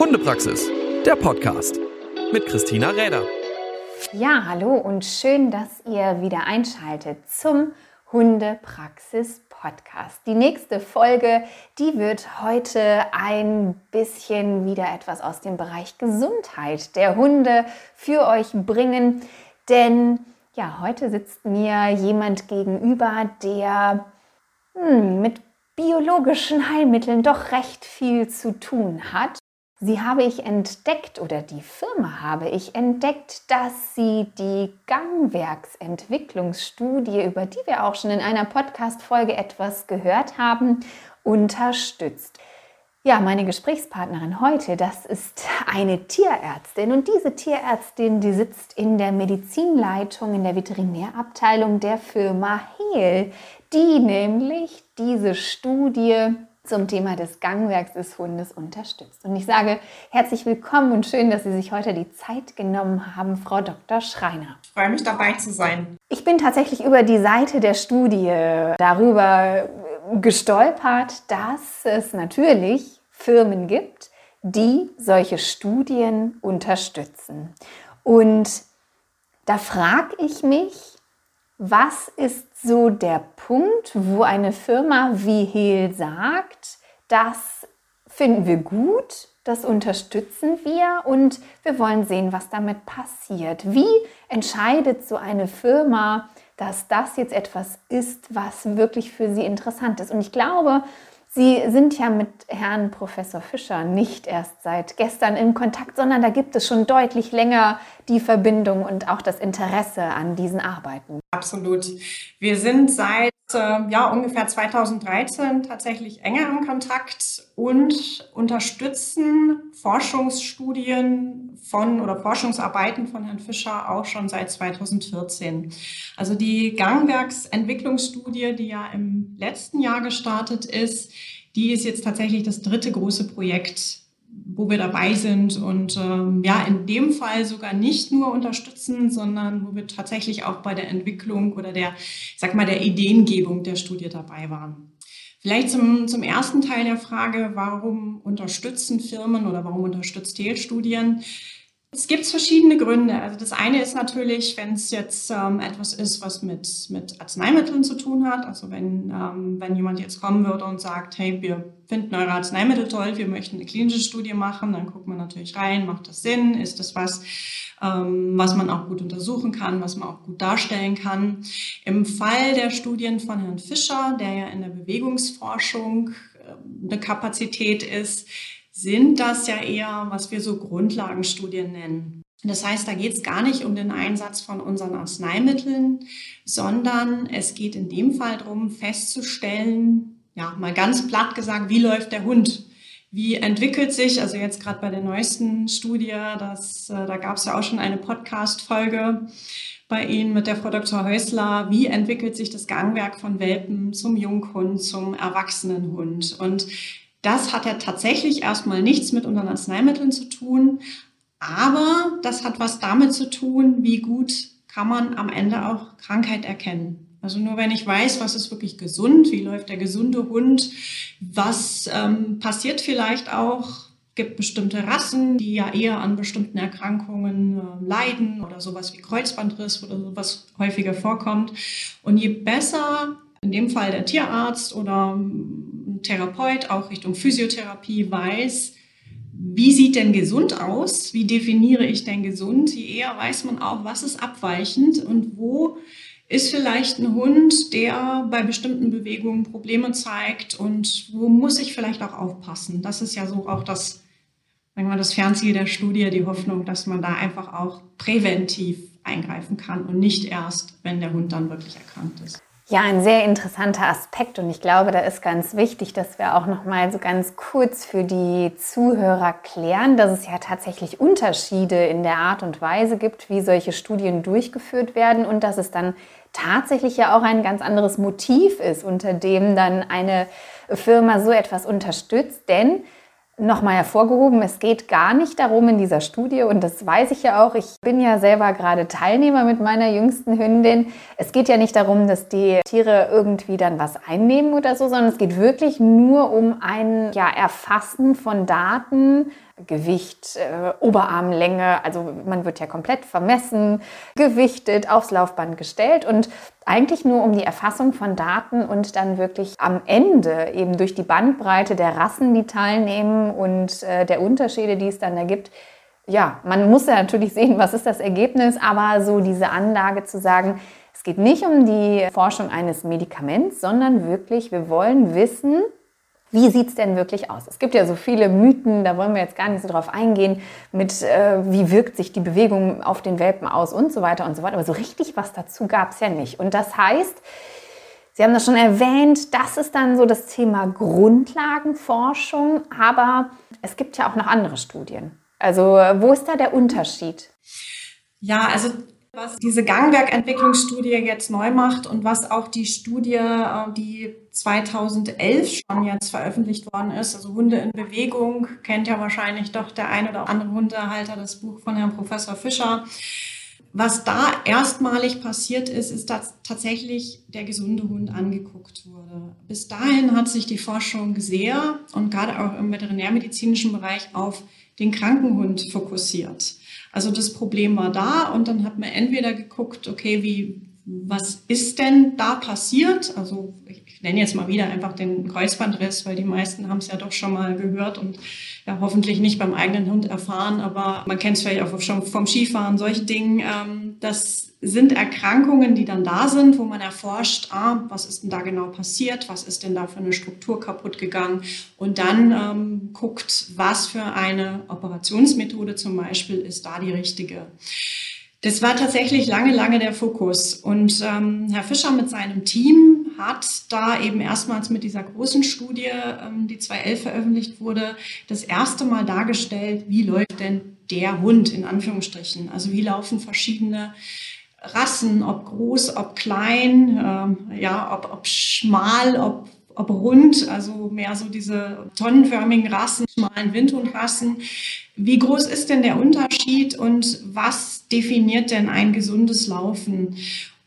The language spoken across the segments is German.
Hundepraxis, der Podcast mit Christina Räder. Ja, hallo und schön, dass ihr wieder einschaltet zum Hundepraxis Podcast. Die nächste Folge, die wird heute ein bisschen wieder etwas aus dem Bereich Gesundheit der Hunde für euch bringen, denn ja, heute sitzt mir jemand gegenüber, der hm, mit biologischen Heilmitteln doch recht viel zu tun hat. Sie habe ich entdeckt oder die Firma habe ich entdeckt, dass sie die Gangwerksentwicklungsstudie, über die wir auch schon in einer Podcast-Folge etwas gehört haben, unterstützt. Ja, meine Gesprächspartnerin heute, das ist eine Tierärztin und diese Tierärztin, die sitzt in der Medizinleitung in der Veterinärabteilung der Firma Hehl, die nämlich diese Studie zum Thema des Gangwerks des Hundes unterstützt. Und ich sage herzlich willkommen und schön, dass Sie sich heute die Zeit genommen haben, Frau Dr. Schreiner. Ich freue mich dabei zu sein. Ich bin tatsächlich über die Seite der Studie darüber gestolpert, dass es natürlich Firmen gibt, die solche Studien unterstützen. Und da frage ich mich, was ist so der Punkt, wo eine Firma wie Hehl sagt, das finden wir gut, das unterstützen wir und wir wollen sehen, was damit passiert. Wie entscheidet so eine Firma, dass das jetzt etwas ist, was wirklich für sie interessant ist? Und ich glaube, Sie sind ja mit Herrn Professor Fischer nicht erst seit gestern in Kontakt, sondern da gibt es schon deutlich länger die Verbindung und auch das Interesse an diesen Arbeiten. Absolut. Wir sind seit ja, ungefähr 2013 tatsächlich enger im Kontakt und unterstützen Forschungsstudien von oder Forschungsarbeiten von Herrn Fischer auch schon seit 2014. Also die Gangwerksentwicklungsstudie, die ja im letzten Jahr gestartet ist, die ist jetzt tatsächlich das dritte große Projekt wo wir dabei sind und ähm, ja, in dem Fall sogar nicht nur unterstützen, sondern wo wir tatsächlich auch bei der Entwicklung oder der, sag mal, der Ideengebung der Studie dabei waren. Vielleicht zum, zum ersten Teil der Frage, warum unterstützen Firmen oder warum unterstützt Teelstudien? Es gibt verschiedene Gründe. Also das eine ist natürlich, wenn es jetzt ähm, etwas ist, was mit, mit Arzneimitteln zu tun hat. Also wenn, ähm, wenn jemand jetzt kommen würde und sagt, hey, wir finden eure Arzneimittel toll, wir möchten eine klinische Studie machen, dann guckt man natürlich rein, macht das Sinn, ist das was, ähm, was man auch gut untersuchen kann, was man auch gut darstellen kann. Im Fall der Studien von Herrn Fischer, der ja in der Bewegungsforschung äh, eine Kapazität ist, sind das ja eher, was wir so Grundlagenstudien nennen. Das heißt, da geht es gar nicht um den Einsatz von unseren Arzneimitteln, sondern es geht in dem Fall darum, festzustellen, ja, mal ganz platt gesagt, wie läuft der Hund? Wie entwickelt sich, also jetzt gerade bei der neuesten Studie, das, äh, da gab es ja auch schon eine Podcast-Folge bei Ihnen mit der Frau Dr. Häusler, wie entwickelt sich das Gangwerk von Welpen zum Junghund, zum erwachsenen Hund? Und das hat ja tatsächlich erstmal nichts mit unseren Arzneimitteln zu tun, aber das hat was damit zu tun, wie gut kann man am Ende auch Krankheit erkennen. Also nur wenn ich weiß, was ist wirklich gesund, wie läuft der gesunde Hund, was ähm, passiert vielleicht auch, gibt bestimmte Rassen, die ja eher an bestimmten Erkrankungen äh, leiden oder sowas wie Kreuzbandriss oder sowas häufiger vorkommt. Und je besser in dem Fall der Tierarzt oder Therapeut auch Richtung Physiotherapie weiß, wie sieht denn gesund aus? Wie definiere ich denn gesund? Je eher weiß man auch, was ist abweichend und wo ist vielleicht ein Hund, der bei bestimmten Bewegungen Probleme zeigt und wo muss ich vielleicht auch aufpassen? Das ist ja so auch das, sagen wir das Fernziel der Studie, die Hoffnung, dass man da einfach auch präventiv eingreifen kann und nicht erst, wenn der Hund dann wirklich erkrankt ist. Ja, ein sehr interessanter Aspekt und ich glaube, da ist ganz wichtig, dass wir auch noch mal so ganz kurz für die Zuhörer klären, dass es ja tatsächlich Unterschiede in der Art und Weise gibt, wie solche Studien durchgeführt werden und dass es dann tatsächlich ja auch ein ganz anderes Motiv ist, unter dem dann eine Firma so etwas unterstützt, denn nochmal hervorgehoben, es geht gar nicht darum in dieser Studie, und das weiß ich ja auch, ich bin ja selber gerade Teilnehmer mit meiner jüngsten Hündin. Es geht ja nicht darum, dass die Tiere irgendwie dann was einnehmen oder so, sondern es geht wirklich nur um ein ja, Erfassen von Daten, Gewicht, äh, Oberarmlänge, also man wird ja komplett vermessen, gewichtet, aufs Laufband gestellt und eigentlich nur um die Erfassung von Daten und dann wirklich am Ende eben durch die Bandbreite der Rassen, die teilnehmen und äh, der Unterschiede, die es dann da gibt, ja, man muss ja natürlich sehen, was ist das Ergebnis, aber so diese Anlage zu sagen, es geht nicht um die Forschung eines Medikaments, sondern wirklich, wir wollen wissen, wie sieht es denn wirklich aus? Es gibt ja so viele Mythen, da wollen wir jetzt gar nicht so drauf eingehen, mit äh, wie wirkt sich die Bewegung auf den Welpen aus und so weiter und so weiter. Aber so richtig was dazu gab es ja nicht. Und das heißt, Sie haben das schon erwähnt, das ist dann so das Thema Grundlagenforschung, aber es gibt ja auch noch andere Studien. Also wo ist da der Unterschied? Ja, also was diese Gangwerkentwicklungsstudie jetzt neu macht und was auch die Studie, äh, die 2011 schon jetzt veröffentlicht worden ist, also Hunde in Bewegung, kennt ja wahrscheinlich doch der ein oder andere Hundehalter das Buch von Herrn Professor Fischer. Was da erstmalig passiert ist, ist, dass tatsächlich der gesunde Hund angeguckt wurde. Bis dahin hat sich die Forschung sehr und gerade auch im veterinärmedizinischen Bereich auf den Krankenhund fokussiert. Also das Problem war da und dann hat man entweder geguckt, okay, wie, was ist denn da passiert? Also ich nenne jetzt mal wieder einfach den Kreuzbandriss, weil die meisten haben es ja doch schon mal gehört und ja hoffentlich nicht beim eigenen Hund erfahren, aber man kennt es vielleicht auch schon vom Skifahren, solche Dinge. Ähm, das sind Erkrankungen, die dann da sind, wo man erforscht, ah, was ist denn da genau passiert, was ist denn da für eine Struktur kaputt gegangen und dann ähm, guckt, was für eine Operationsmethode zum Beispiel ist da die richtige. Das war tatsächlich lange, lange der Fokus. Und ähm, Herr Fischer mit seinem Team hat da eben erstmals mit dieser großen Studie, ähm, die 2011 veröffentlicht wurde, das erste Mal dargestellt, wie läuft denn der Hund in Anführungsstrichen. Also wie laufen verschiedene Rassen, ob groß, ob klein, ähm, ja, ob, ob schmal, ob ob rund, also mehr so diese tonnenförmigen Rassen, schmalen Windhundrassen. Wie groß ist denn der Unterschied und was definiert denn ein gesundes Laufen?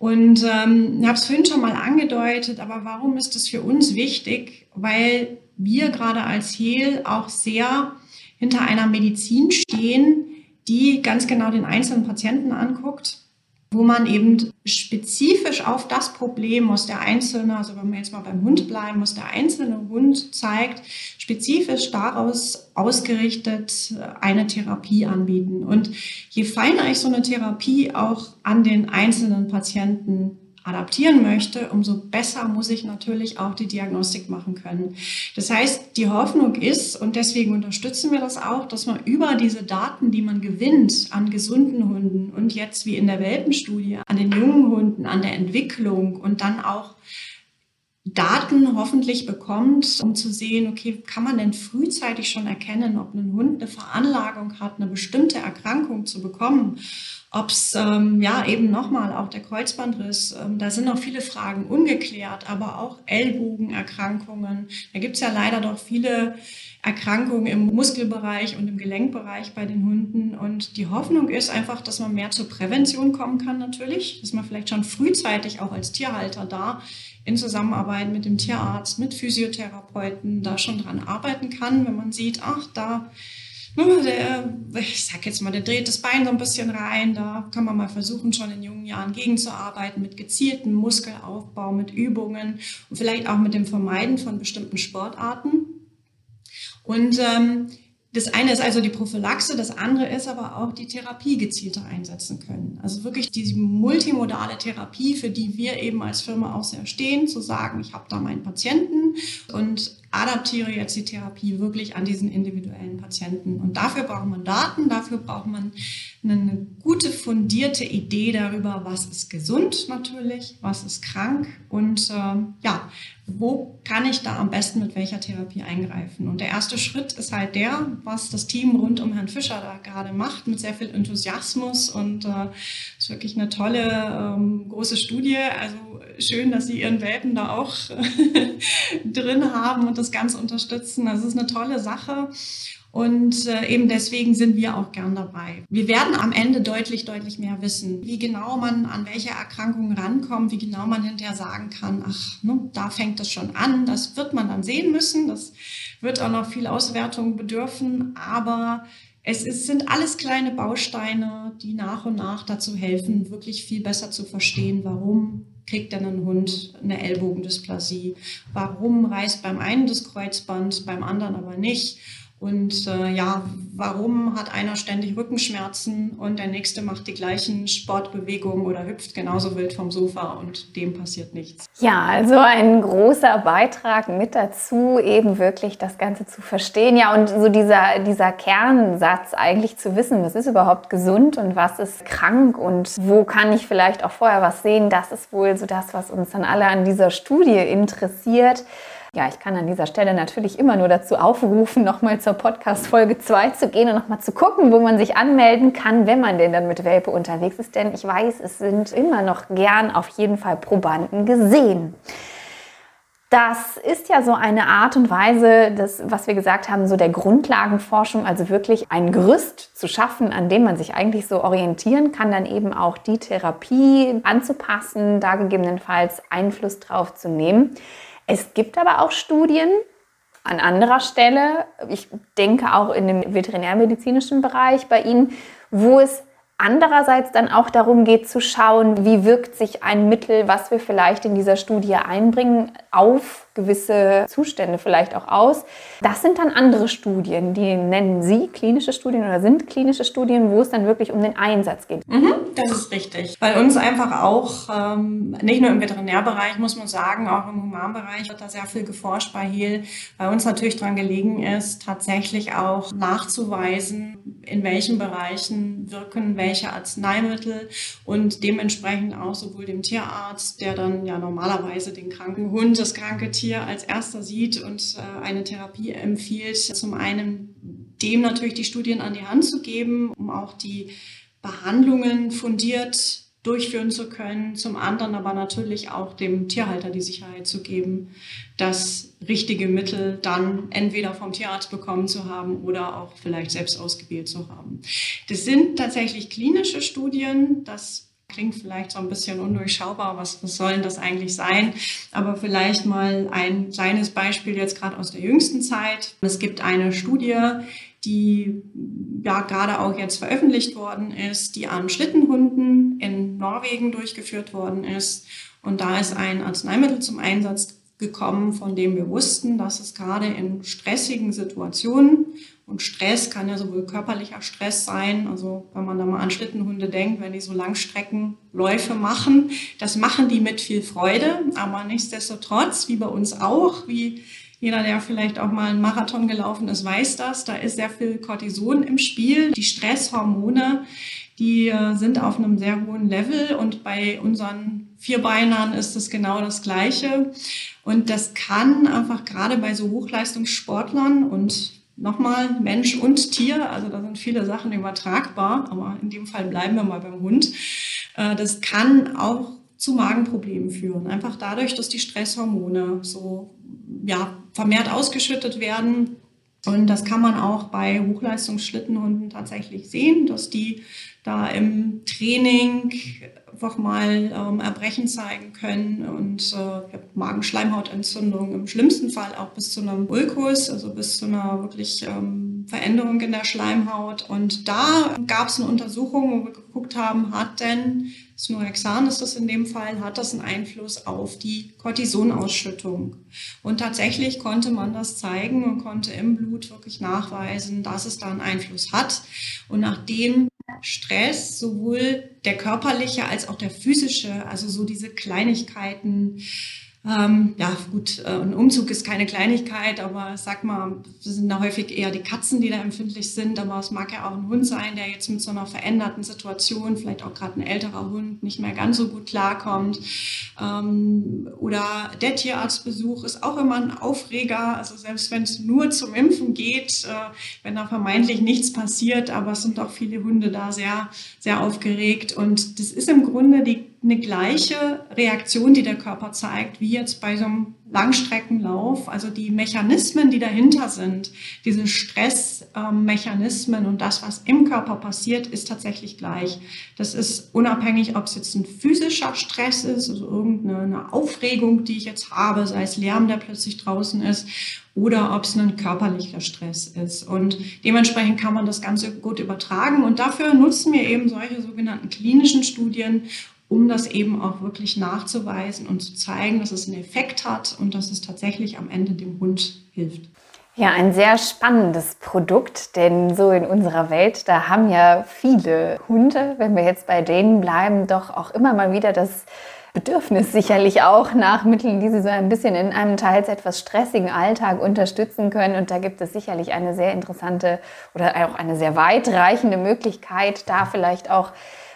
Und ähm, ich habe es vorhin schon mal angedeutet, aber warum ist das für uns wichtig? Weil wir gerade als Hehl auch sehr hinter einer Medizin stehen, die ganz genau den einzelnen Patienten anguckt wo man eben spezifisch auf das Problem muss der Einzelne, also wenn wir jetzt mal beim Hund bleiben, muss der einzelne Hund zeigt, spezifisch daraus ausgerichtet eine Therapie anbieten. Und je feiner ich so eine Therapie auch an den einzelnen Patienten adaptieren möchte, umso besser muss ich natürlich auch die Diagnostik machen können. Das heißt, die Hoffnung ist, und deswegen unterstützen wir das auch, dass man über diese Daten, die man gewinnt an gesunden Hunden und jetzt wie in der Welpenstudie an den jungen Hunden, an der Entwicklung und dann auch Daten hoffentlich bekommt, um zu sehen, okay, kann man denn frühzeitig schon erkennen, ob ein Hund eine Veranlagung hat, eine bestimmte Erkrankung zu bekommen ob es ähm, ja eben nochmal auch der Kreuzbandriss, ähm, da sind noch viele Fragen ungeklärt, aber auch Ellbogenerkrankungen. Da gibt es ja leider doch viele Erkrankungen im Muskelbereich und im Gelenkbereich bei den Hunden. Und die Hoffnung ist einfach, dass man mehr zur Prävention kommen kann natürlich, dass man vielleicht schon frühzeitig auch als Tierhalter da in Zusammenarbeit mit dem Tierarzt, mit Physiotherapeuten da schon dran arbeiten kann, wenn man sieht, ach, da der, ich sag jetzt mal, der dreht das Bein so ein bisschen rein. Da kann man mal versuchen, schon in jungen Jahren gegenzuarbeiten mit gezieltem Muskelaufbau, mit Übungen und vielleicht auch mit dem Vermeiden von bestimmten Sportarten. Und ähm, das eine ist also die Prophylaxe, das andere ist aber auch die Therapie gezielter einsetzen können. Also wirklich diese multimodale Therapie, für die wir eben als Firma auch sehr stehen, zu sagen, ich habe da meinen Patienten und adaptiere jetzt die Therapie wirklich an diesen individuellen Patienten. Und dafür braucht man Daten, dafür braucht man eine gute fundierte Idee darüber, was ist gesund natürlich, was ist krank und äh, ja, wo kann ich da am besten mit welcher Therapie eingreifen. Und der erste Schritt ist halt der, was das Team rund um Herrn Fischer da gerade macht, mit sehr viel Enthusiasmus und äh, ist wirklich eine tolle ähm, große Studie. Also schön, dass Sie Ihren Welpen da auch drin haben und das Ganze unterstützen. Also es ist eine tolle Sache. Und äh, eben deswegen sind wir auch gern dabei. Wir werden am Ende deutlich, deutlich mehr wissen, wie genau man an welche Erkrankungen rankommt, wie genau man hinterher sagen kann, ach, ne, da fängt es schon an. Das wird man dann sehen müssen. Das wird auch noch viel Auswertung bedürfen. Aber es ist, sind alles kleine Bausteine, die nach und nach dazu helfen, wirklich viel besser zu verstehen, warum kriegt denn ein Hund eine Ellbogendysplasie, warum reißt beim einen das Kreuzband, beim anderen aber nicht und äh, ja, warum hat einer ständig Rückenschmerzen und der nächste macht die gleichen Sportbewegungen oder hüpft genauso wild vom Sofa und dem passiert nichts? Ja, also ein großer Beitrag mit dazu, eben wirklich das Ganze zu verstehen. Ja, und so dieser, dieser Kernsatz eigentlich zu wissen, was ist überhaupt gesund und was ist krank und wo kann ich vielleicht auch vorher was sehen, das ist wohl so das, was uns dann alle an dieser Studie interessiert. Ja, ich kann an dieser Stelle natürlich immer nur dazu aufrufen, nochmal zur Podcast Folge 2 zu gehen und nochmal zu gucken, wo man sich anmelden kann, wenn man denn dann mit Welpe unterwegs ist. Denn ich weiß, es sind immer noch gern auf jeden Fall Probanden gesehen. Das ist ja so eine Art und Weise, das, was wir gesagt haben, so der Grundlagenforschung, also wirklich ein Gerüst zu schaffen, an dem man sich eigentlich so orientieren kann, dann eben auch die Therapie anzupassen, da gegebenenfalls Einfluss drauf zu nehmen. Es gibt aber auch Studien an anderer Stelle, ich denke auch in dem veterinärmedizinischen Bereich bei Ihnen, wo es andererseits dann auch darum geht zu schauen, wie wirkt sich ein Mittel, was wir vielleicht in dieser Studie einbringen, auf gewisse Zustände vielleicht auch aus. Das sind dann andere Studien, die nennen Sie klinische Studien oder sind klinische Studien, wo es dann wirklich um den Einsatz geht. Mhm, das ist richtig. Bei uns einfach auch, ähm, nicht nur im Veterinärbereich, muss man sagen, auch im Humanbereich wird da sehr viel geforscht bei HEAL. Bei uns natürlich daran gelegen ist, tatsächlich auch nachzuweisen, in welchen Bereichen wirken welche Arzneimittel und dementsprechend auch sowohl dem Tierarzt, der dann ja normalerweise den kranken Hund, das kranke Tier, Tier als erster sieht und äh, eine Therapie empfiehlt, zum einen dem natürlich die Studien an die Hand zu geben, um auch die Behandlungen fundiert durchführen zu können, zum anderen aber natürlich auch dem Tierhalter die Sicherheit zu geben, das richtige Mittel dann entweder vom Tierarzt bekommen zu haben oder auch vielleicht selbst ausgewählt zu haben. Das sind tatsächlich klinische Studien, das klingt vielleicht so ein bisschen undurchschaubar, was, was soll das eigentlich sein? Aber vielleicht mal ein kleines Beispiel jetzt gerade aus der jüngsten Zeit. Es gibt eine Studie, die ja gerade auch jetzt veröffentlicht worden ist, die an Schlittenhunden in Norwegen durchgeführt worden ist. Und da ist ein Arzneimittel zum Einsatz gekommen, von dem wir wussten, dass es gerade in stressigen Situationen und Stress kann ja sowohl körperlicher Stress sein, also wenn man da mal an Schlittenhunde denkt, wenn die so Langstreckenläufe machen, das machen die mit viel Freude, aber nichtsdestotrotz, wie bei uns auch, wie jeder, der vielleicht auch mal einen Marathon gelaufen ist, weiß das, da ist sehr viel Cortison im Spiel. Die Stresshormone, die äh, sind auf einem sehr hohen Level und bei unseren Vierbeinern ist es genau das Gleiche. Und das kann einfach gerade bei so Hochleistungssportlern und nochmal Mensch und Tier, also da sind viele Sachen übertragbar, aber in dem Fall bleiben wir mal beim Hund. Äh, das kann auch zu Magenproblemen führen. Einfach dadurch, dass die Stresshormone so ja, vermehrt ausgeschüttet werden. Und das kann man auch bei Hochleistungsschlittenhunden tatsächlich sehen, dass die da im Training einfach mal ähm, Erbrechen zeigen können und äh, Magenschleimhautentzündung im schlimmsten Fall auch bis zu einem Ulkus, also bis zu einer wirklich ähm, Veränderung in der Schleimhaut. Und da gab es eine Untersuchung, wo wir geguckt haben, hat denn Snorexan ist das in dem Fall, hat das einen Einfluss auf die Cortisonausschüttung. Und tatsächlich konnte man das zeigen und konnte im Blut wirklich nachweisen, dass es da einen Einfluss hat. Und nachdem Stress, sowohl der körperliche als auch der physische, also so diese Kleinigkeiten, ähm, ja, gut, äh, ein Umzug ist keine Kleinigkeit, aber sag mal, es sind da häufig eher die Katzen, die da empfindlich sind, aber es mag ja auch ein Hund sein, der jetzt mit so einer veränderten Situation, vielleicht auch gerade ein älterer Hund, nicht mehr ganz so gut klarkommt. Ähm, oder der Tierarztbesuch ist auch immer ein Aufreger, also selbst wenn es nur zum Impfen geht, äh, wenn da vermeintlich nichts passiert, aber es sind auch viele Hunde da sehr, sehr aufgeregt und das ist im Grunde die eine gleiche Reaktion, die der Körper zeigt, wie jetzt bei so einem Langstreckenlauf. Also die Mechanismen, die dahinter sind, diese Stressmechanismen und das, was im Körper passiert, ist tatsächlich gleich. Das ist unabhängig, ob es jetzt ein physischer Stress ist, also irgendeine Aufregung, die ich jetzt habe, sei es Lärm, der plötzlich draußen ist, oder ob es ein körperlicher Stress ist. Und dementsprechend kann man das Ganze gut übertragen. Und dafür nutzen wir eben solche sogenannten klinischen Studien, um das eben auch wirklich nachzuweisen und zu zeigen, dass es einen Effekt hat und dass es tatsächlich am Ende dem Hund hilft. Ja, ein sehr spannendes Produkt, denn so in unserer Welt, da haben ja viele Hunde, wenn wir jetzt bei denen bleiben, doch auch immer mal wieder das Bedürfnis sicherlich auch nach Mitteln, die sie so ein bisschen in einem teils etwas stressigen Alltag unterstützen können. Und da gibt es sicherlich eine sehr interessante oder auch eine sehr weitreichende Möglichkeit, da vielleicht auch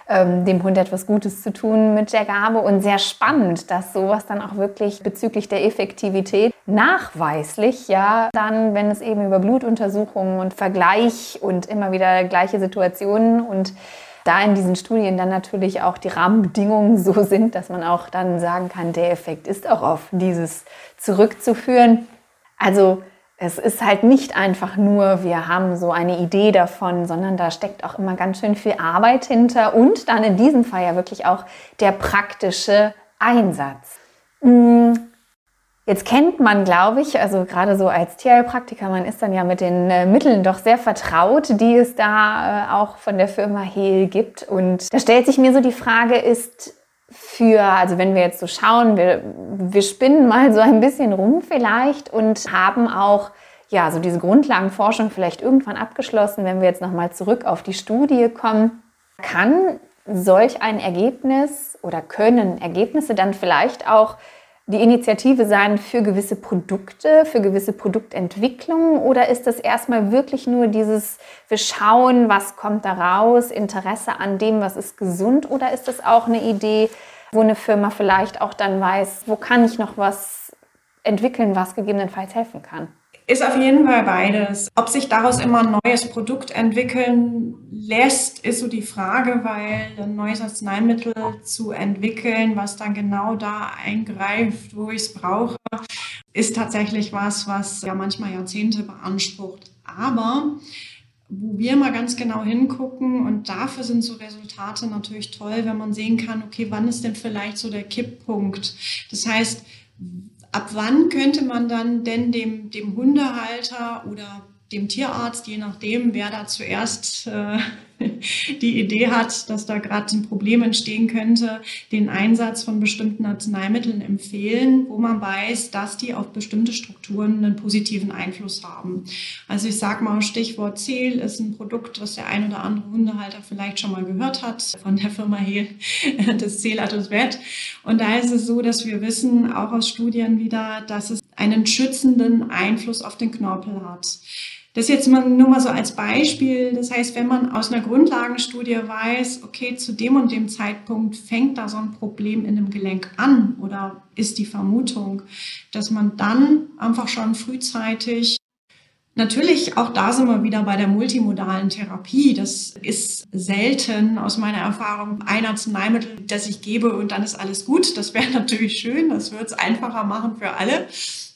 ähm, dem Hund etwas Gutes zu tun mit der Gabe und sehr spannend, dass sowas dann auch wirklich bezüglich der Effektivität nachweislich ja dann, wenn es eben über Blutuntersuchungen und Vergleich und immer wieder gleiche Situationen und da in diesen Studien dann natürlich auch die Rahmenbedingungen so sind, dass man auch dann sagen kann, der Effekt ist auch auf dieses zurückzuführen. Also es ist halt nicht einfach nur, wir haben so eine Idee davon, sondern da steckt auch immer ganz schön viel Arbeit hinter und dann in diesem Fall ja wirklich auch der praktische Einsatz. Mm, jetzt kennt man, glaube ich, also gerade so als Tierheilpraktiker, man ist dann ja mit den äh, Mitteln doch sehr vertraut, die es da äh, auch von der Firma Hehl gibt. Und da stellt sich mir so die Frage, ist für, also wenn wir jetzt so schauen, wir, wir spinnen mal so ein bisschen rum vielleicht und haben auch ja, so diese Grundlagenforschung vielleicht irgendwann abgeschlossen, wenn wir jetzt nochmal zurück auf die Studie kommen. Kann solch ein Ergebnis oder können Ergebnisse dann vielleicht auch die Initiative sein für gewisse Produkte, für gewisse Produktentwicklungen oder ist das erstmal wirklich nur dieses, wir schauen, was kommt da raus, Interesse an dem, was ist gesund oder ist das auch eine Idee, wo eine Firma vielleicht auch dann weiß, wo kann ich noch was entwickeln, was gegebenenfalls helfen kann? Ist auf jeden Fall beides. Ob sich daraus immer ein neues Produkt entwickeln lässt, ist so die Frage, weil ein neues Arzneimittel zu entwickeln, was dann genau da eingreift, wo ich es brauche, ist tatsächlich was, was ja manchmal Jahrzehnte beansprucht. Aber wo wir mal ganz genau hingucken und dafür sind so Resultate natürlich toll, wenn man sehen kann, okay, wann ist denn vielleicht so der Kipppunkt? Das heißt, ab wann könnte man dann denn dem, dem Hundehalter oder dem Tierarzt, je nachdem, wer da zuerst äh, die Idee hat, dass da gerade ein Problem entstehen könnte, den Einsatz von bestimmten Arzneimitteln empfehlen, wo man weiß, dass die auf bestimmte Strukturen einen positiven Einfluss haben. Also ich sage mal, Stichwort Zehl ist ein Produkt, was der ein oder andere Hundehalter vielleicht schon mal gehört hat, von der Firma Hehl, das Zählatusvet. Und da ist es so, dass wir wissen, auch aus Studien wieder, dass es einen schützenden Einfluss auf den Knorpel hat. Das jetzt mal, nur mal so als Beispiel. Das heißt, wenn man aus einer Grundlagenstudie weiß, okay, zu dem und dem Zeitpunkt fängt da so ein Problem in dem Gelenk an oder ist die Vermutung, dass man dann einfach schon frühzeitig Natürlich, auch da sind wir wieder bei der multimodalen Therapie. Das ist selten aus meiner Erfahrung ein Arzneimittel, das ich gebe und dann ist alles gut. Das wäre natürlich schön, das würde es einfacher machen für alle.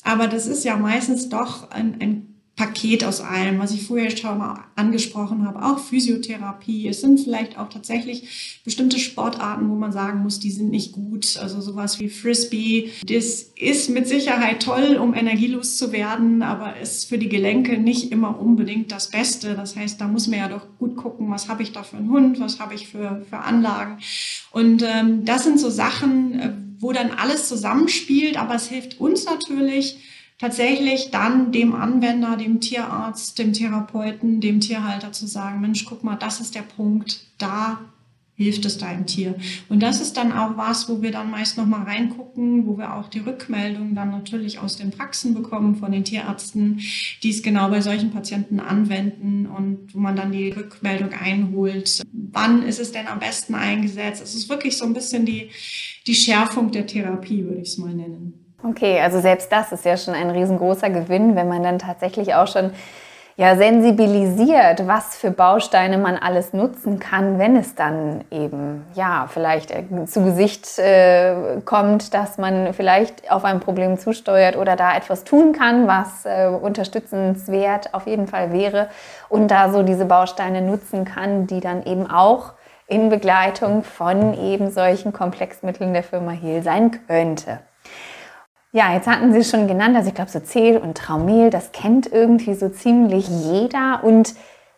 Aber das ist ja meistens doch ein, ein Paket aus allem, was ich vorher schon mal angesprochen habe, auch Physiotherapie. Es sind vielleicht auch tatsächlich bestimmte Sportarten, wo man sagen muss, die sind nicht gut. Also sowas wie Frisbee. Das ist mit Sicherheit toll, um energielos zu werden, aber ist für die Gelenke nicht immer unbedingt das Beste. Das heißt, da muss man ja doch gut gucken, was habe ich da für einen Hund, was habe ich für, für Anlagen. Und ähm, das sind so Sachen, äh, wo dann alles zusammenspielt, aber es hilft uns natürlich, tatsächlich dann dem Anwender, dem Tierarzt, dem Therapeuten, dem Tierhalter zu sagen, Mensch, guck mal, das ist der Punkt, da hilft es deinem Tier. Und das ist dann auch was, wo wir dann meist nochmal reingucken, wo wir auch die Rückmeldung dann natürlich aus den Praxen bekommen von den Tierärzten, die es genau bei solchen Patienten anwenden und wo man dann die Rückmeldung einholt. Wann ist es denn am besten eingesetzt? Es ist wirklich so ein bisschen die, die Schärfung der Therapie, würde ich es mal nennen. Okay, also selbst das ist ja schon ein riesengroßer Gewinn, wenn man dann tatsächlich auch schon ja, sensibilisiert, was für Bausteine man alles nutzen kann, wenn es dann eben, ja, vielleicht äh, zu Gesicht äh, kommt, dass man vielleicht auf ein Problem zusteuert oder da etwas tun kann, was äh, unterstützenswert auf jeden Fall wäre und da so diese Bausteine nutzen kann, die dann eben auch in Begleitung von eben solchen Komplexmitteln der Firma Hehl sein könnte. Ja, jetzt hatten Sie schon genannt, also ich glaube so Zehl und Traumel, das kennt irgendwie so ziemlich jeder und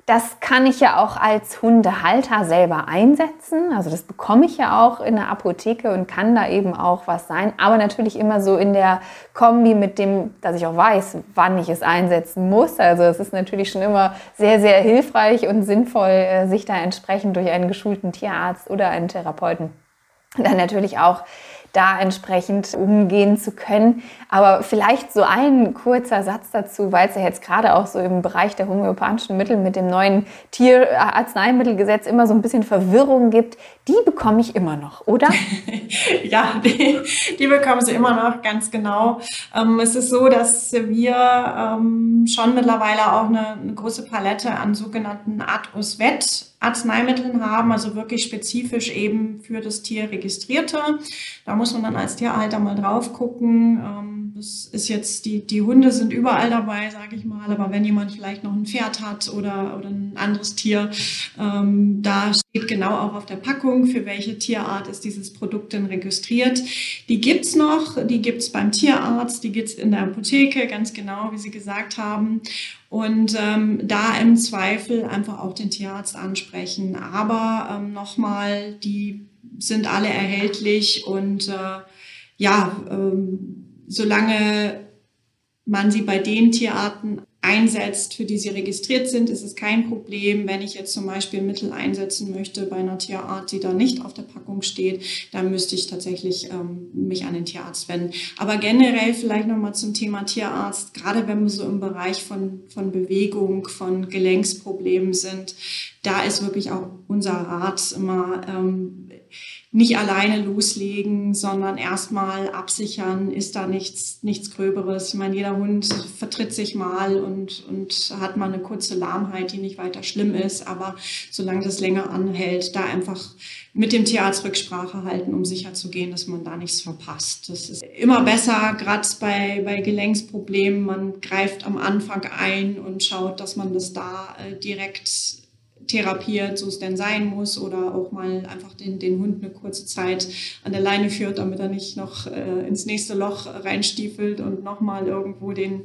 das kann ich ja auch als Hundehalter selber einsetzen. Also das bekomme ich ja auch in der Apotheke und kann da eben auch was sein. Aber natürlich immer so in der Kombi mit dem, dass ich auch weiß, wann ich es einsetzen muss. Also es ist natürlich schon immer sehr, sehr hilfreich und sinnvoll, äh, sich da entsprechend durch einen geschulten Tierarzt oder einen Therapeuten dann natürlich auch da entsprechend umgehen zu können. Aber vielleicht so ein kurzer Satz dazu, weil es ja jetzt gerade auch so im Bereich der homöopathischen Mittel mit dem neuen Tierarzneimittelgesetz immer so ein bisschen Verwirrung gibt. Die bekomme ich immer noch, oder? ja, die, die bekommen sie immer noch, ganz genau. Ähm, es ist so, dass wir ähm, schon mittlerweile auch eine, eine große Palette an sogenannten Ad-Us-Vet Arzneimitteln haben, also wirklich spezifisch eben für das Tier registrierte. Da muss man dann als Tierhalter mal drauf gucken. Ähm, das ist jetzt, die, die Hunde sind überall dabei, sage ich mal, aber wenn jemand vielleicht noch ein Pferd hat oder, oder ein anderes Tier, ähm, da steht genau auch auf der Packung, für welche Tierart ist dieses Produkt denn registriert. Die gibt's noch, die gibt's beim Tierarzt, die gibt's in der Apotheke, ganz genau, wie Sie gesagt haben. Und ähm, da im Zweifel einfach auch den Tierarzt ansprechen. Aber ähm, nochmal, die sind alle erhältlich und äh, ja, ähm, solange man sie bei den Tierarten einsetzt, für die sie registriert sind, ist es kein Problem. Wenn ich jetzt zum Beispiel Mittel einsetzen möchte bei einer Tierart, die da nicht auf der Packung steht, dann müsste ich tatsächlich ähm, mich an den Tierarzt wenden. Aber generell vielleicht nochmal zum Thema Tierarzt, gerade wenn wir so im Bereich von, von Bewegung, von Gelenksproblemen sind, da ist wirklich auch unser Rat immer, ähm, nicht alleine loslegen, sondern erstmal absichern, ist da nichts, nichts Gröberes. Ich meine, jeder Hund vertritt sich mal und, und hat mal eine kurze Lahmheit, die nicht weiter schlimm ist, aber solange das länger anhält, da einfach mit dem Tierarzt Rücksprache halten, um sicher zu gehen, dass man da nichts verpasst. Das ist immer besser, gerade bei, bei Gelenksproblemen. Man greift am Anfang ein und schaut, dass man das da äh, direkt therapiert, so es denn sein muss, oder auch mal einfach den, den Hund eine kurze Zeit an der Leine führt, damit er nicht noch äh, ins nächste Loch reinstiefelt und nochmal irgendwo den,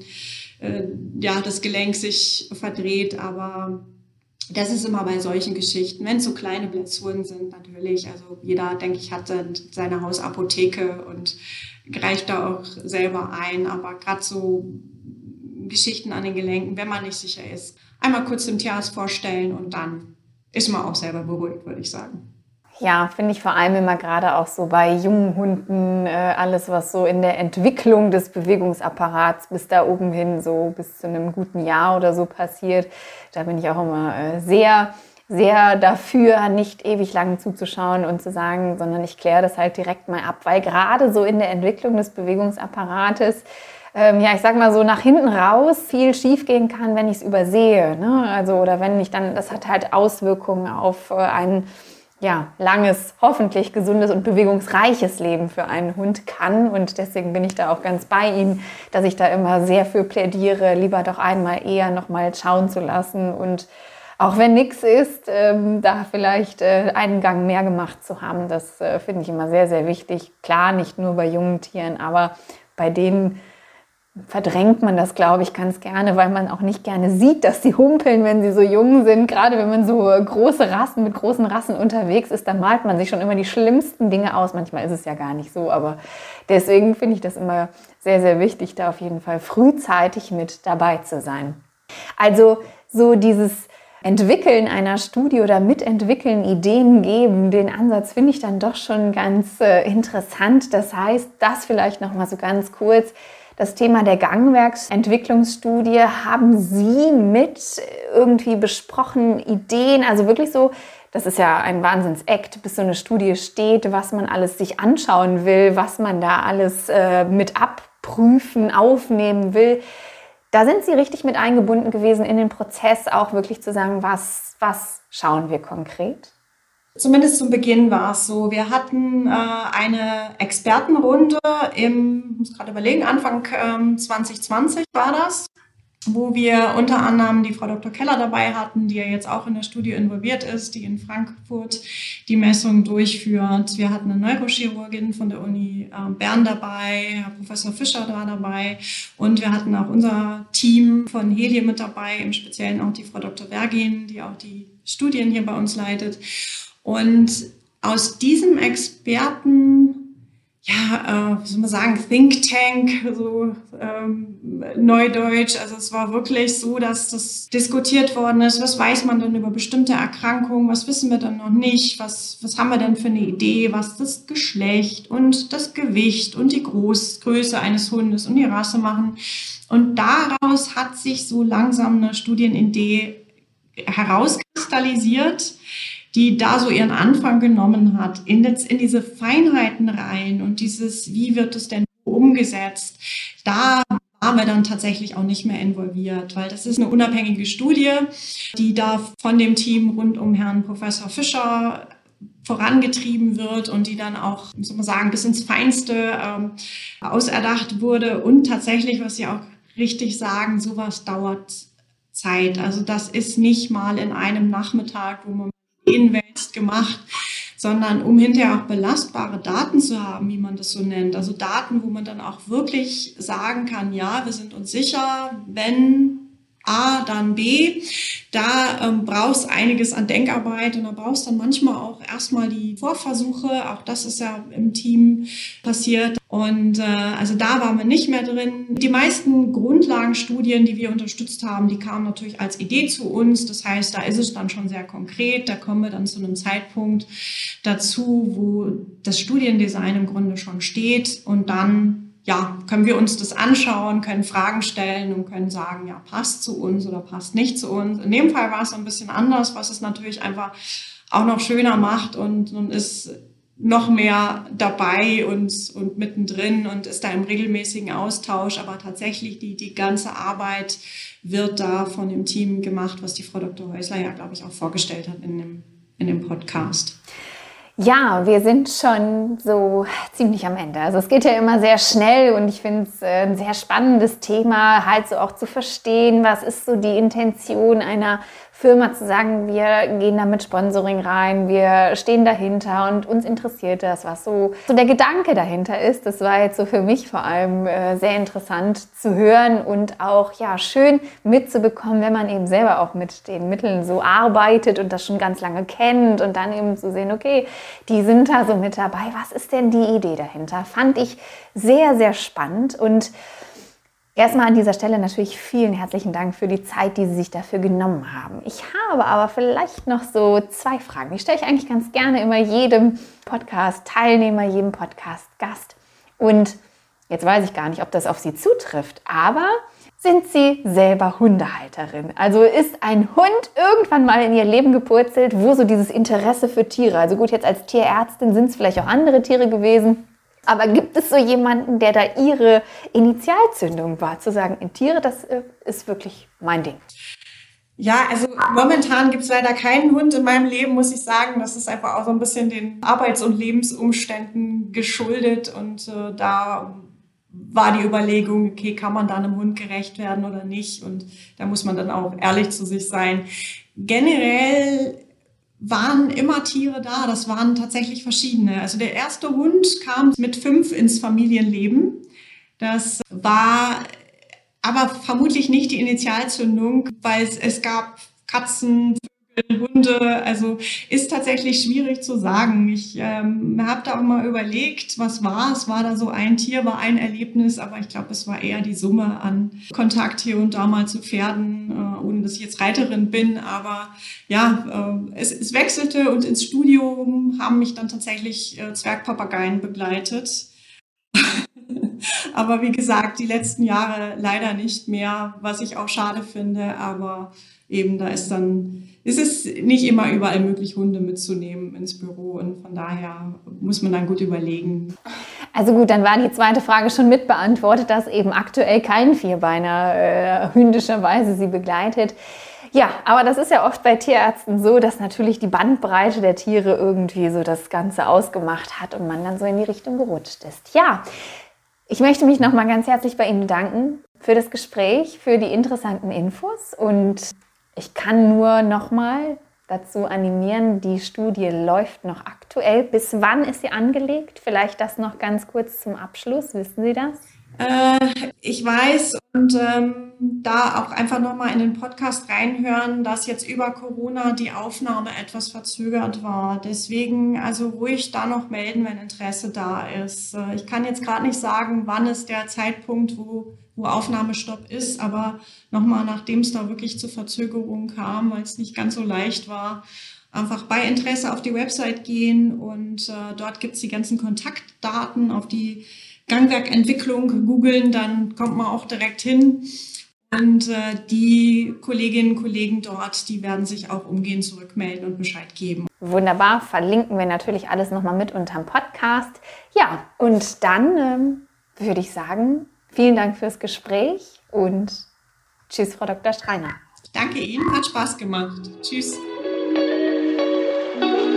äh, ja, das Gelenk sich verdreht. Aber das ist immer bei solchen Geschichten, wenn es so kleine Blessuren sind, natürlich. Also jeder, denke ich, hat seine Hausapotheke und greift da auch selber ein. Aber gerade so Geschichten an den Gelenken, wenn man nicht sicher ist, einmal kurz dem Tierarzt vorstellen und dann ist man auch selber beruhigt, würde ich sagen. Ja, finde ich vor allem immer gerade auch so bei jungen Hunden, äh, alles was so in der Entwicklung des Bewegungsapparats bis da oben hin, so bis zu einem guten Jahr oder so passiert. Da bin ich auch immer äh, sehr, sehr dafür, nicht ewig lang zuzuschauen und zu sagen, sondern ich kläre das halt direkt mal ab, weil gerade so in der Entwicklung des Bewegungsapparates ähm, ja, ich sag mal so nach hinten raus viel schiefgehen kann, wenn ich es übersehe. Ne? Also, oder wenn ich dann, das hat halt Auswirkungen auf äh, ein ja, langes, hoffentlich gesundes und bewegungsreiches Leben für einen Hund kann. Und deswegen bin ich da auch ganz bei Ihnen, dass ich da immer sehr für plädiere, lieber doch einmal eher nochmal schauen zu lassen und auch wenn nichts ist, ähm, da vielleicht äh, einen Gang mehr gemacht zu haben, das äh, finde ich immer sehr, sehr wichtig. Klar, nicht nur bei jungen Tieren, aber bei denen, verdrängt man das, glaube ich, ganz gerne, weil man auch nicht gerne sieht, dass sie humpeln, wenn sie so jung sind. Gerade wenn man so große Rassen mit großen Rassen unterwegs ist, dann malt man sich schon immer die schlimmsten Dinge aus. Manchmal ist es ja gar nicht so, aber deswegen finde ich das immer sehr, sehr wichtig, da auf jeden Fall frühzeitig mit dabei zu sein. Also so dieses Entwickeln einer Studie oder mitentwickeln, Ideen geben, den Ansatz finde ich dann doch schon ganz äh, interessant. Das heißt, das vielleicht noch mal so ganz kurz das Thema der Gangwerksentwicklungsstudie haben Sie mit irgendwie besprochen, Ideen, also wirklich so, das ist ja ein Wahnsinnsakt, bis so eine Studie steht, was man alles sich anschauen will, was man da alles äh, mit abprüfen, aufnehmen will. Da sind Sie richtig mit eingebunden gewesen in den Prozess, auch wirklich zu sagen, was, was schauen wir konkret? Zumindest zum Beginn war es so. Wir hatten äh, eine Expertenrunde im, muss gerade überlegen, Anfang ähm, 2020 war das wo wir unter anderem die Frau Dr. Keller dabei hatten, die ja jetzt auch in der Studie involviert ist, die in Frankfurt die Messung durchführt. Wir hatten eine Neurochirurgin von der Uni ähm, Bern dabei, Herr Professor Fischer war dabei und wir hatten auch unser Team von Helie mit dabei, im Speziellen auch die Frau Dr. Bergin, die auch die Studien hier bei uns leitet. Und aus diesem Experten ja, äh, wie soll man sagen, Think Tank, so ähm, Neudeutsch. Also es war wirklich so, dass das diskutiert worden ist. Was weiß man denn über bestimmte Erkrankungen? Was wissen wir denn noch nicht? Was, was haben wir denn für eine Idee? Was das Geschlecht und das Gewicht und die Groß Größe eines Hundes und die Rasse machen? Und daraus hat sich so langsam eine Studienidee herauskristallisiert die da so ihren Anfang genommen hat, in, in diese Feinheiten rein und dieses, wie wird es denn umgesetzt, da waren wir dann tatsächlich auch nicht mehr involviert, weil das ist eine unabhängige Studie, die da von dem Team rund um Herrn Professor Fischer vorangetrieben wird und die dann auch, muss man sagen, bis ins Feinste ähm, auserdacht wurde. Und tatsächlich, was Sie auch richtig sagen, sowas dauert Zeit. Also das ist nicht mal in einem Nachmittag, wo man Ideenwelt gemacht, sondern um hinterher auch belastbare Daten zu haben, wie man das so nennt. Also Daten, wo man dann auch wirklich sagen kann, ja, wir sind uns sicher, wenn A, dann B. Da ähm, brauchst einiges an Denkarbeit und da brauchst dann manchmal auch erstmal die Vorversuche. Auch das ist ja im Team passiert. Und äh, also da waren wir nicht mehr drin. Die meisten Grundlagenstudien, die wir unterstützt haben, die kamen natürlich als Idee zu uns. Das heißt, da ist es dann schon sehr konkret. Da kommen wir dann zu einem Zeitpunkt dazu, wo das Studiendesign im Grunde schon steht und dann ja, können wir uns das anschauen, können Fragen stellen und können sagen, ja, passt zu uns oder passt nicht zu uns. In dem Fall war es so ein bisschen anders, was es natürlich einfach auch noch schöner macht und, und ist noch mehr dabei und, und mittendrin und ist da im regelmäßigen Austausch. Aber tatsächlich die, die ganze Arbeit wird da von dem Team gemacht, was die Frau Dr. Häusler ja, glaube ich, auch vorgestellt hat in dem, in dem Podcast. Ja, wir sind schon so ziemlich am Ende. Also es geht ja immer sehr schnell und ich finde es äh, ein sehr spannendes Thema, halt so auch zu verstehen, was ist so die Intention einer Firma zu sagen, wir gehen da mit Sponsoring rein, wir stehen dahinter und uns interessiert das, was so, so der Gedanke dahinter ist. Das war jetzt so für mich vor allem äh, sehr interessant zu hören und auch ja schön mitzubekommen, wenn man eben selber auch mit den Mitteln so arbeitet und das schon ganz lange kennt und dann eben zu sehen, okay, die sind da so mit dabei. Was ist denn die Idee dahinter? Fand ich sehr, sehr spannend und Erstmal an dieser Stelle natürlich vielen herzlichen Dank für die Zeit, die Sie sich dafür genommen haben. Ich habe aber vielleicht noch so zwei Fragen. Die stelle ich eigentlich ganz gerne immer jedem Podcast-Teilnehmer, jedem Podcast-Gast. Und jetzt weiß ich gar nicht, ob das auf Sie zutrifft, aber sind Sie selber Hundehalterin? Also ist ein Hund irgendwann mal in Ihr Leben gepurzelt, wo so dieses Interesse für Tiere, also gut, jetzt als Tierärztin sind es vielleicht auch andere Tiere gewesen, aber gibt es so jemanden, der da ihre Initialzündung war, zu sagen, in Tiere, das äh, ist wirklich mein Ding? Ja, also momentan gibt es leider keinen Hund in meinem Leben, muss ich sagen. Das ist einfach auch so ein bisschen den Arbeits- und Lebensumständen geschuldet. Und äh, da war die Überlegung, okay, kann man da einem Hund gerecht werden oder nicht? Und da muss man dann auch ehrlich zu sich sein. Generell waren immer Tiere da. Das waren tatsächlich verschiedene. Also der erste Hund kam mit fünf ins Familienleben. Das war aber vermutlich nicht die Initialzündung, weil es, gab Katzen, Hunde, also ist tatsächlich schwierig zu sagen. Ich ähm, habe da auch mal überlegt, was war es? War da so ein Tier, war ein Erlebnis, aber ich glaube, es war eher die Summe an Kontakt hier und da mal zu Pferden, äh, ohne dass ich jetzt Reiterin bin. Aber ja, äh, es, es, wechselte und ins Studium haben mich dann tatsächlich äh, Zwergpapageien begleitet. aber wie gesagt, die letzten Jahre leider nicht mehr, was ich auch schade finde. Aber eben da ist dann ist es nicht immer überall möglich, Hunde mitzunehmen ins Büro. Und von daher muss man dann gut überlegen. Also gut, dann war die zweite Frage schon mit beantwortet, dass eben aktuell kein Vierbeiner äh, hündischerweise sie begleitet. Ja, aber das ist ja oft bei Tierärzten so, dass natürlich die Bandbreite der Tiere irgendwie so das Ganze ausgemacht hat und man dann so in die Richtung gerutscht ist. Ja, ich möchte mich nochmal ganz herzlich bei Ihnen bedanken für das Gespräch, für die interessanten Infos und ich kann nur nochmal dazu animieren, die Studie läuft noch aktuell. Bis wann ist sie angelegt? Vielleicht das noch ganz kurz zum Abschluss. Wissen Sie das? Äh, ich weiß und ähm, da auch einfach nochmal in den Podcast reinhören, dass jetzt über Corona die Aufnahme etwas verzögert war. Deswegen also ruhig da noch melden, wenn Interesse da ist. Äh, ich kann jetzt gerade nicht sagen, wann ist der Zeitpunkt, wo, wo Aufnahmestopp ist, aber nochmal, nachdem es da wirklich zu Verzögerungen kam, weil es nicht ganz so leicht war, einfach bei Interesse auf die Website gehen und äh, dort gibt es die ganzen Kontaktdaten, auf die Gangwerkentwicklung googeln, dann kommt man auch direkt hin. Und äh, die Kolleginnen und Kollegen dort, die werden sich auch umgehend zurückmelden und Bescheid geben. Wunderbar, verlinken wir natürlich alles nochmal mit unterm Podcast. Ja, und dann ähm, würde ich sagen, vielen Dank fürs Gespräch und tschüss, Frau Dr. Schreiner. Danke Ihnen, hat Spaß gemacht. Tschüss.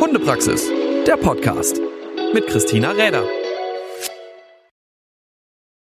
Hundepraxis, der Podcast mit Christina Räder.